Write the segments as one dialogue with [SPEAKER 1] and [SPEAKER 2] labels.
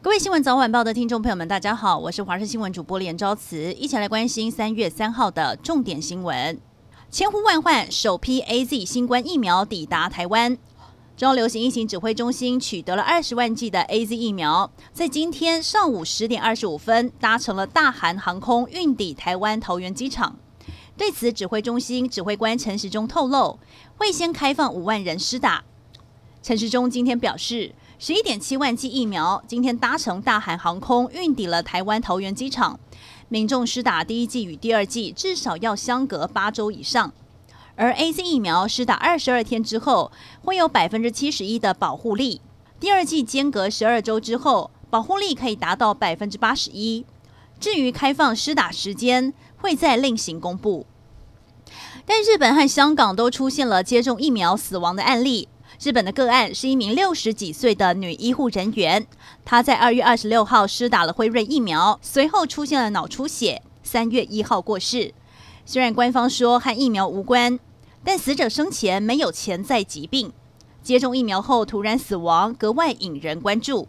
[SPEAKER 1] 各位新闻早晚报的听众朋友们，大家好，我是华视新闻主播连昭慈，一起来关心三月三号的重点新闻。千呼万唤，首批 AZ 新冠疫苗抵达台湾。中央流行疫情指挥中心取得了二十万剂的 AZ 疫苗，在今天上午十点二十五分搭乘了大韩航空运抵台湾桃园机场。对此，指挥中心指挥官陈时中透露，会先开放五万人施打。陈时中今天表示，十一点七万剂疫苗今天搭乘大韩航空运抵了台湾桃园机场，民众施打第一剂与第二剂至少要相隔八周以上，而 AZ 疫苗施打二十二天之后会有百分之七十一的保护力，第二剂间隔十二周之后保护力可以达到百分之八十一。至于开放施打时间，会再另行公布。但日本和香港都出现了接种疫苗死亡的案例。日本的个案是一名六十几岁的女医护人员，她在二月二十六号施打了辉瑞疫苗，随后出现了脑出血，三月一号过世。虽然官方说和疫苗无关，但死者生前没有潜在疾病，接种疫苗后突然死亡，格外引人关注。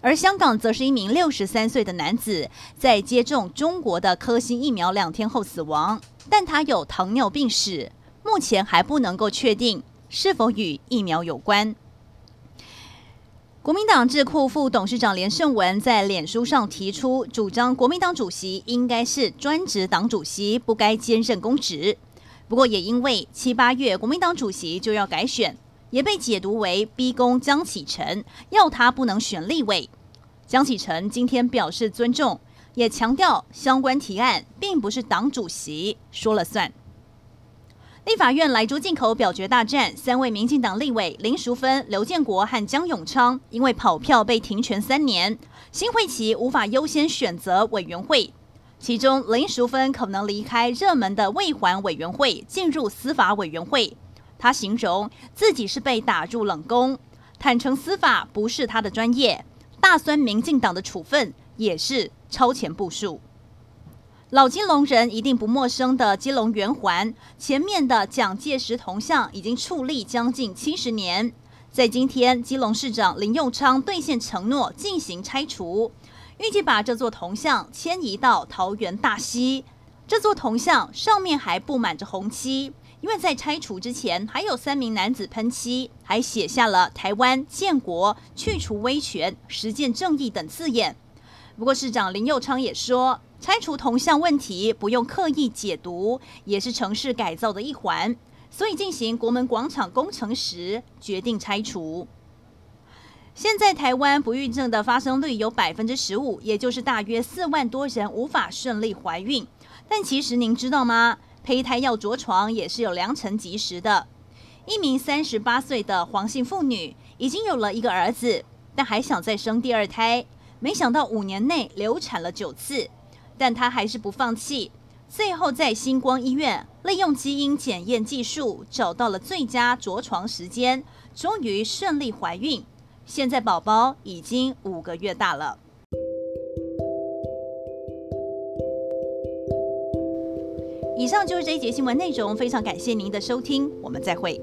[SPEAKER 1] 而香港则是一名六十三岁的男子，在接种中国的科兴疫苗两天后死亡，但他有糖尿病史，目前还不能够确定。是否与疫苗有关？国民党智库副董事长连胜文在脸书上提出，主张国民党主席应该是专职党主席，不该兼任公职。不过，也因为七八月国民党主席就要改选，也被解读为逼宫江启臣，要他不能选立委。江启臣今天表示尊重，也强调相关提案并不是党主席说了算。立法院莱猪进口表决大战，三位民进党立委林淑芬、刘建国和江永昌因为跑票被停权三年，新会期无法优先选择委员会。其中林淑芬可能离开热门的卫环委员会，进入司法委员会。他形容自己是被打入冷宫，坦承司法不是他的专业，大酸民进党的处分也是超前部署。老金龙人一定不陌生的金龙圆环前面的蒋介石铜像已经矗立将近七十年，在今天，基隆市长林佑昌兑现承诺进行拆除，预计把这座铜像迁移到桃园大溪。这座铜像上面还布满着红漆，因为在拆除之前，还有三名男子喷漆，还写下了“台湾建国、去除威权、实践正义”等字眼。不过，市长林佑昌也说，拆除铜像问题不用刻意解读，也是城市改造的一环。所以进行国门广场工程时，决定拆除。现在台湾不孕症的发生率有百分之十五，也就是大约四万多人无法顺利怀孕。但其实您知道吗？胚胎要着床也是有良辰吉时的。一名三十八岁的黄姓妇女已经有了一个儿子，但还想再生第二胎。没想到五年内流产了九次，但她还是不放弃。最后在星光医院利用基因检验技术找到了最佳着床时间，终于顺利怀孕。现在宝宝已经五个月大了。以上就是这一节新闻内容，非常感谢您的收听，我们再会。